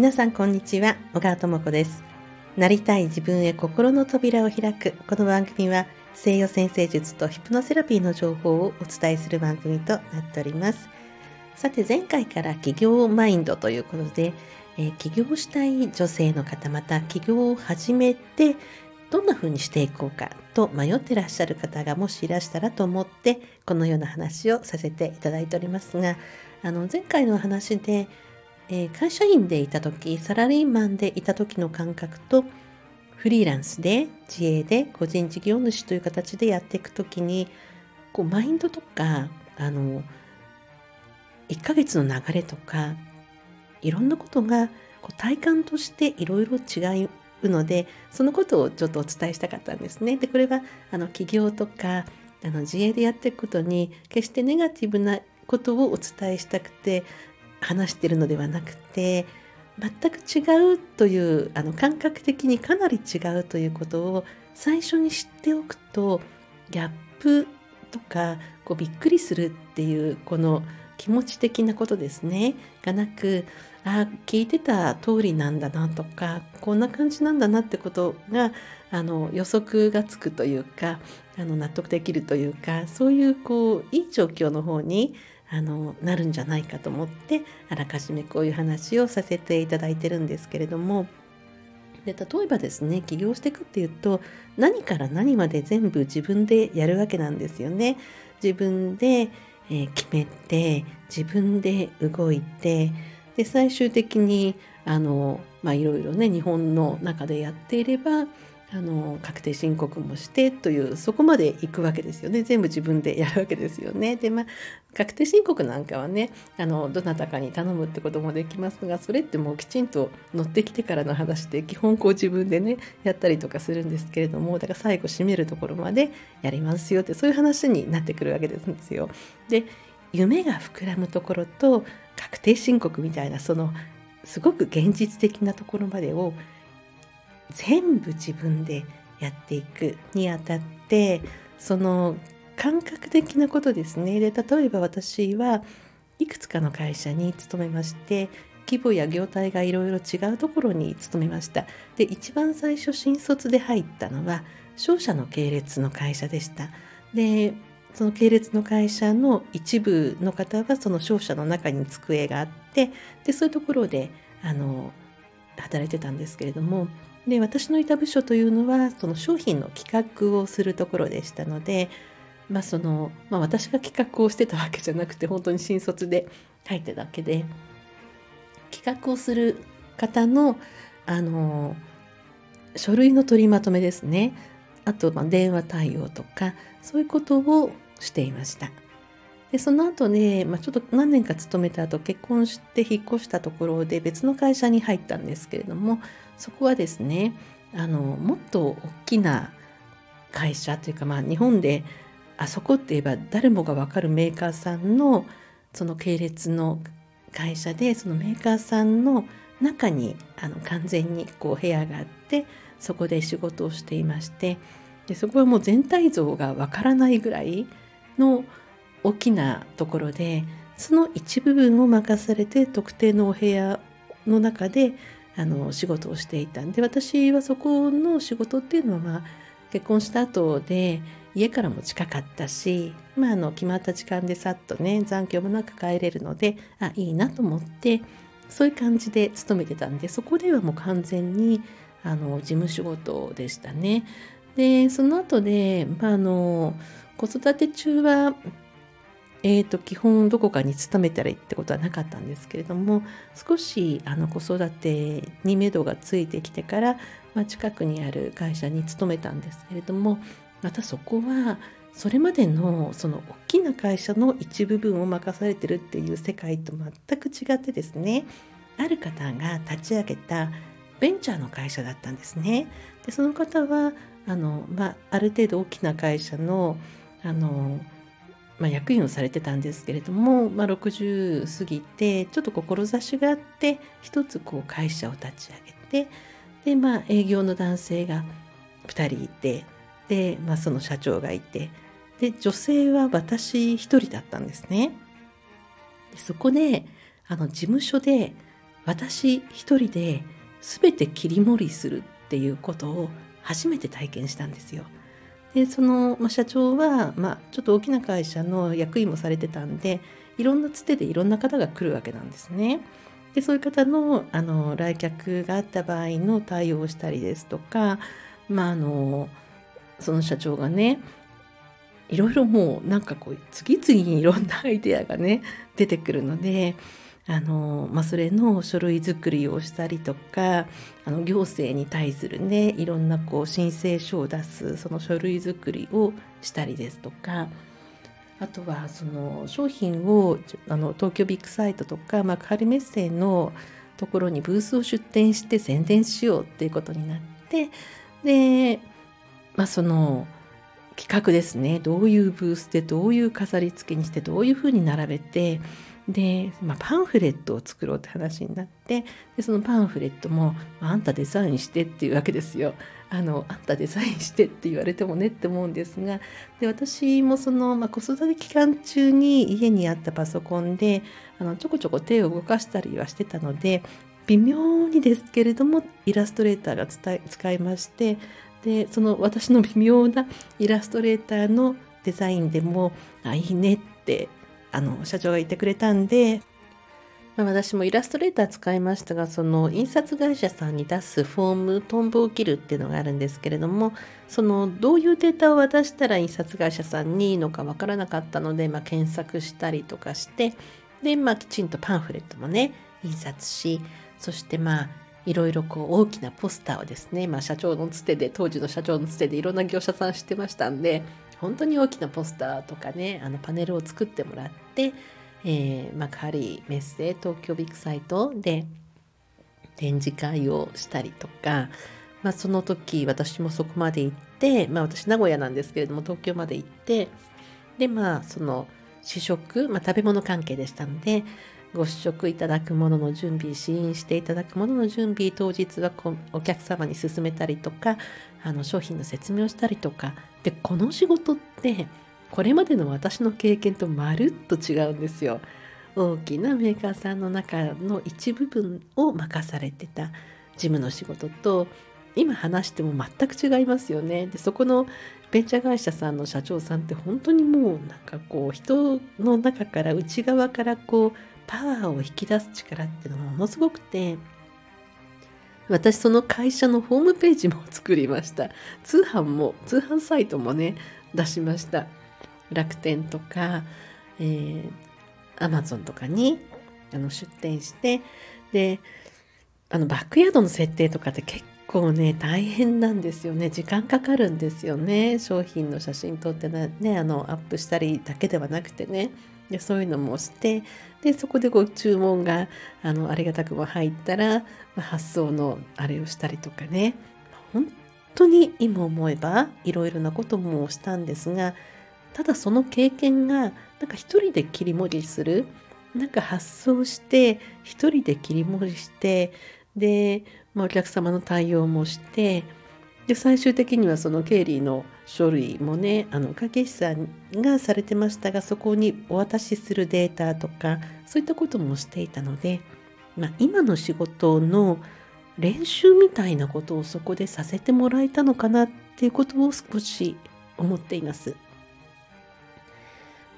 皆さんこんにちは。小川智子です。なりたい自分へ心の扉を開く。この番組は西洋先生術とヒプノセラピーの情報をお伝えする番組となっております。さて前回から企業マインドということで、えー、起業したい女性の方また起業を始めてどんな風にしていこうかと迷ってらっしゃる方がもしいらしたらと思ってこのような話をさせていただいておりますがあの前回の話で、えー、会社員でいた時サラリーマンでいた時の感覚とフリーランスで自営で個人事業主という形でやっていく時にこうマインドとかあの1ヶ月の流れとかいろんなことがこう体感としていろいろ違うのでそのことをちょっとお伝えしたかったんですね。でこれはあの起業とかあの自営でやっていくことに決してネガティブなことをお伝えしたくて話してるのではなくて全く違うというあの感覚的にかなり違うということを最初に知っておくとギャップとかこうびっくりするっていうこの気持ち的なことですね。がなくあ聞いてた通りなんだなとかこんな感じなんだなってことがあの予測がつくというかあの納得できるというかそういうこういい状況の方にあのなるんじゃないかと思ってあらかじめこういう話をさせていただいてるんですけれどもで例えばですね起業していくっていうと何から何まで全部自分でやるわけなんですよね。自分で、えー、決めて自分で動いてで最終的にあのまあいろいろね日本の中でやっていればあの確定申告もしてというそこまで行くわけですよね全部自分でやるわけですよね。でまあ確定申告なんかはねあのどなたかに頼むってこともできますがそれってもうきちんと乗ってきてからの話で基本こう自分でねやったりとかするんですけれどもだから最後締めるところまでやりますよってそういう話になってくるわけですよ。で夢が膨らむところと確定申告みたいなそのすごく現実的なところまでを全部自分でやっていくにあたってその感覚的なことですね。で例えば私はいくつかの会社に勤めまして規模や業態がいろいろ違うところに勤めました。で一番最初新卒で入ったのは商社の系列の会社でした。でその系列の会社の一部の方はその商社の中に机があってでそういうところであの働いてたんですけれどもで私のいた部署というのはその商品の企画をするところでしたので、まあそのまあ、私が企画をしてたわけじゃなくて本当に新卒で入っただけで企画をする方のあの書類の取りまとめですねあとま電話対応とかそういうことをしていました。でその後ね、まあ、ちょっと何年か勤めた後結婚して引っ越したところで別の会社に入ったんですけれどもそこはですねあのもっと大きな会社というか、まあ、日本であそこって言えば誰もが分かるメーカーさんのその系列の会社でそのメーカーさんの中にあの完全にこう部屋があってそこで仕事をしていましてでそこはもう全体像がわからないぐらいの大きなところでその一部分を任されて特定のお部屋の中であの仕事をしていたんで私はそこの仕事っていうのは、まあ、結婚した後で家からも近かったし、まあ、あの決まった時間でさっとね残響もなく帰れるのであいいなと思ってそういう感じで勤めてたんでそこではもう完全にあの事務仕事でしたね。でその後で、まあ、あの子育て中はえーと、基本どこかに勤めたらいいってことはなかったんですけれども少しあの子育てに目処がついてきてから、まあ、近くにある会社に勤めたんですけれどもまたそこはそれまでのその大きな会社の一部分を任されてるっていう世界と全く違ってですねある方が立ち上げたベンチャーの会社だったんですね。でその方はあの、まあ、ある程度大きな会社のあの、まあ、役員をされてたんですけれども、まあ、60過ぎてちょっと志があって一つこう会社を立ち上げてで、まあ、営業の男性が2人いてで、まあ、その社長がいてで女性は私1人だったんですね。でそこであの事務所で私一人で全て切り盛りするっていうことを初めて体験したんですよ。でその、まあ、社長は、まあ、ちょっと大きな会社の役員もされてたんでいろんなつてでいろんな方が来るわけなんですね。でそういう方のあの来客があった場合の対応をしたりですとか、まあ、あのその社長がねいろいろもうなんかこう次々にいろんなアイデアがね出てくるのであの、まあ、それの書類作りをしたりとかあの行政に対するねいろんなこう申請書を出すその書類作りをしたりですとかあとはその商品をあの東京ビッグサイトとか幕張メッセのところにブースを出店して宣伝しようっていうことになってで、まあ、その企画ですねどういうブースでどういう飾り付けにしてどういうふうに並べてで、まあ、パンフレットを作ろうって話になってでそのパンフレットも、あ、んたデザインしてっていうわけですよ。あのあんたデザインしてって言われてもねって思うんですがで私もその、まあ、子育て期間中に家にあったパソコンであのちょこちょこ手を動かしたりはしてたので微妙にですけれどもイラストレーターが使いましてでその私の微妙なイラストレーターのデザインでもあいいねってあの社長が言ってくれたんで、まあ、私もイラストレーター使いましたがその印刷会社さんに出すフォームトンボを切るっていうのがあるんですけれどもそのどういうデータを渡したら印刷会社さんにいいのかわからなかったので、まあ、検索したりとかしてで、まあ、きちんとパンフレットもね印刷しそしてまあいろいろこう大きなポスターをですね、まあ、社長のつてで当時の社長のつてでいろんな業者さん知ってましたんで本当に大きなポスターとかねあのパネルを作ってもらって、えー、幕張メッセ東京ビッグサイトで展示会をしたりとか、まあ、その時私もそこまで行って、まあ、私名古屋なんですけれども東京まで行ってでまあその試食、まあ、食べ物関係でしたのでご試食いただくものの準備試飲していただくものの準備当日はお客様に勧めたりとかあの商品の説明をしたりとかでこの仕事ってこれまでの私の経験とまるっと違うんですよ。大きなメーカーさんの中の一部分を任されてた事務の仕事と今話しても全く違いますよね。でそこのベンチャー会社さんの社長さんって本当にもうなんかこう人の中から内側からこうパワーを引き出す力っていうのがものすごくて私その会社のホームページも作りました。通販も通販サイトもね出しました。楽天とか、えー、アマゾンとかにあの出店してであのバックヤードの設定とかって結構ね大変なんですよね。時間かかるんですよね。商品の写真撮ってねあのアップしたりだけではなくてね。でそういうのもしてでそこでこう注文があのありがたくも入ったら、ま、発送のあれをしたりとかね。本当に今思えばいろいろなこともしたんですがただその経験がなんか一人で切り盛りする。なんか発送して一人で切り盛りしてで、まあ、お客様の対応もしてで最終的にはその経理の書類もねあの影師さんがされてましたがそこにお渡しするデータとかそういったこともしていたので、まあ、今の仕事の練習みたいなことをそこでさせてもらえたのかなっていうことを少し思っています。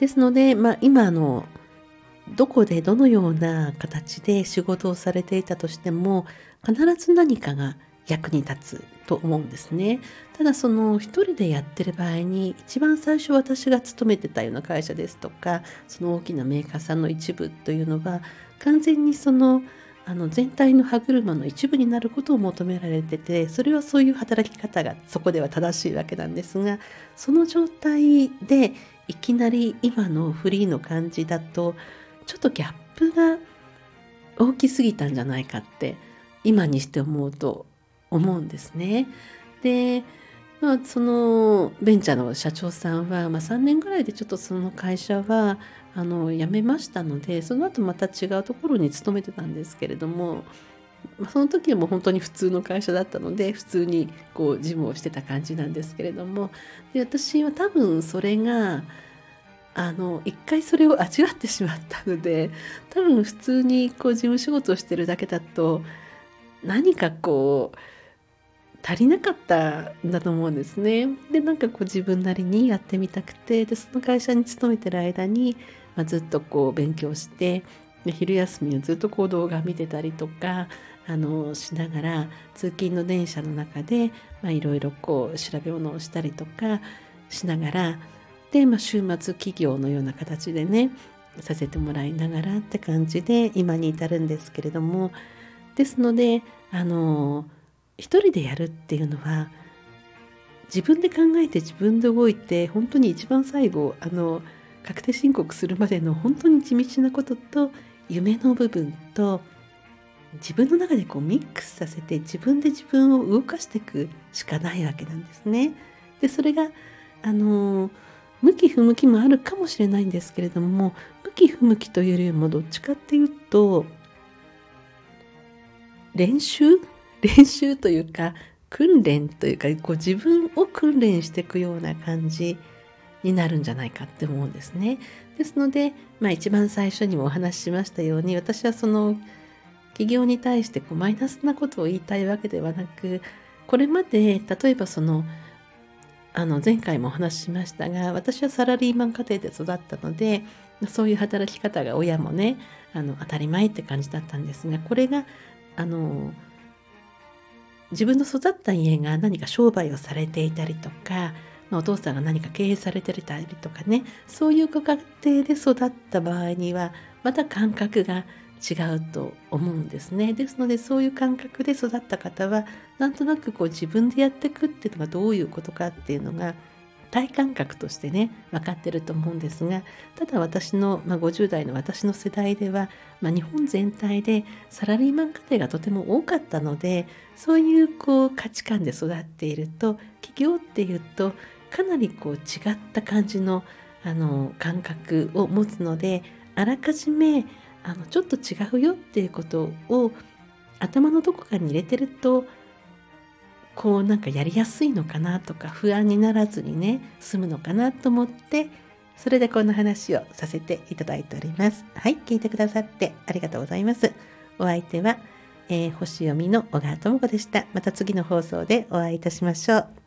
ですので、まあ、今のどこでどのような形で仕事をされていたとしても必ず何かが役に立つと思うんですね。ただその一人でやってる場合に一番最初私が勤めてたような会社ですとかその大きなメーカーさんの一部というのは完全にそのあの全体の歯車の一部になることを求められててそれはそういう働き方がそこでは正しいわけなんですがその状態でいきなり今のフリーの感じだとちょっとギャップが大きすぎたんじゃないかって今にして思うと思うんですね。で、まあ、そのベンチャーの社長さんは、まあ、3年ぐらいでちょっとその会社はあの辞めましたのでその後また違うところに勤めてたんですけれども、まあ、その時はも本当に普通の会社だったので普通にこう事務をしてた感じなんですけれどもで私は多分それがあの一回それを味わってしまったので多分普通にこう事務仕事をしてるだけだと何かこう足りなかったんだと思うんですね。でなんかこう自分なりにやってみたくてでその会社に勤めてる間に、まあ、ずっとこう勉強してで昼休みをずっとこう動画見てたりとかあのしながら通勤の電車の中でいろいろこう調べ物をしたりとかしながらで、まあ、週末企業のような形でねさせてもらいながらって感じで今に至るんですけれどもですのであの一人でやるっていうのは自分で考えて自分で動いて本当に一番最後あの確定申告するまでの本当に地道なことと夢の部分と自分の中でこうミックスさせて自分で自分を動かしていくしかないわけなんですね。でそれがあの向き不向きもあるかもしれないんですけれども向き不向きというよりもどっちかっていうと練習練習というか訓練というかこう自分を訓練していくような感じになるんじゃないかって思うんですね。ですので、まあ、一番最初にもお話ししましたように私はその企業に対してこうマイナスなことを言いたいわけではなくこれまで例えばそのあの前回もお話ししましたが私はサラリーマン家庭で育ったのでそういう働き方が親もねあの当たり前って感じだったんですがこれがあの自分の育った家が何か商売をされていたりとか、まあ、お父さんが何か経営されてたりとかねそういうご家庭で育った場合にはまた感覚が違うと思うんですね。ですのでそういう感覚で育った方はなんとなくこう自分でやっていくっていうのがどういうことかっていうのが体感覚としてね分かってると思うんですがただ私の、まあ、50代の私の世代では、まあ、日本全体でサラリーマン家庭がとても多かったのでそういうこう価値観で育っていると起業っていうとかなりこう違った感じのあの感覚を持つのであらかじめあのちょっと違うよっていうことを頭のどこかに入れてるとこうなんかやりやすいのかなとか不安にならずにね済むのかなと思ってそれでこんな話をさせていただいております。はい、聞いてくださってありがとうございます。お相手は、えー、星読みの小川智子でした。また次の放送でお会いいたしましょう。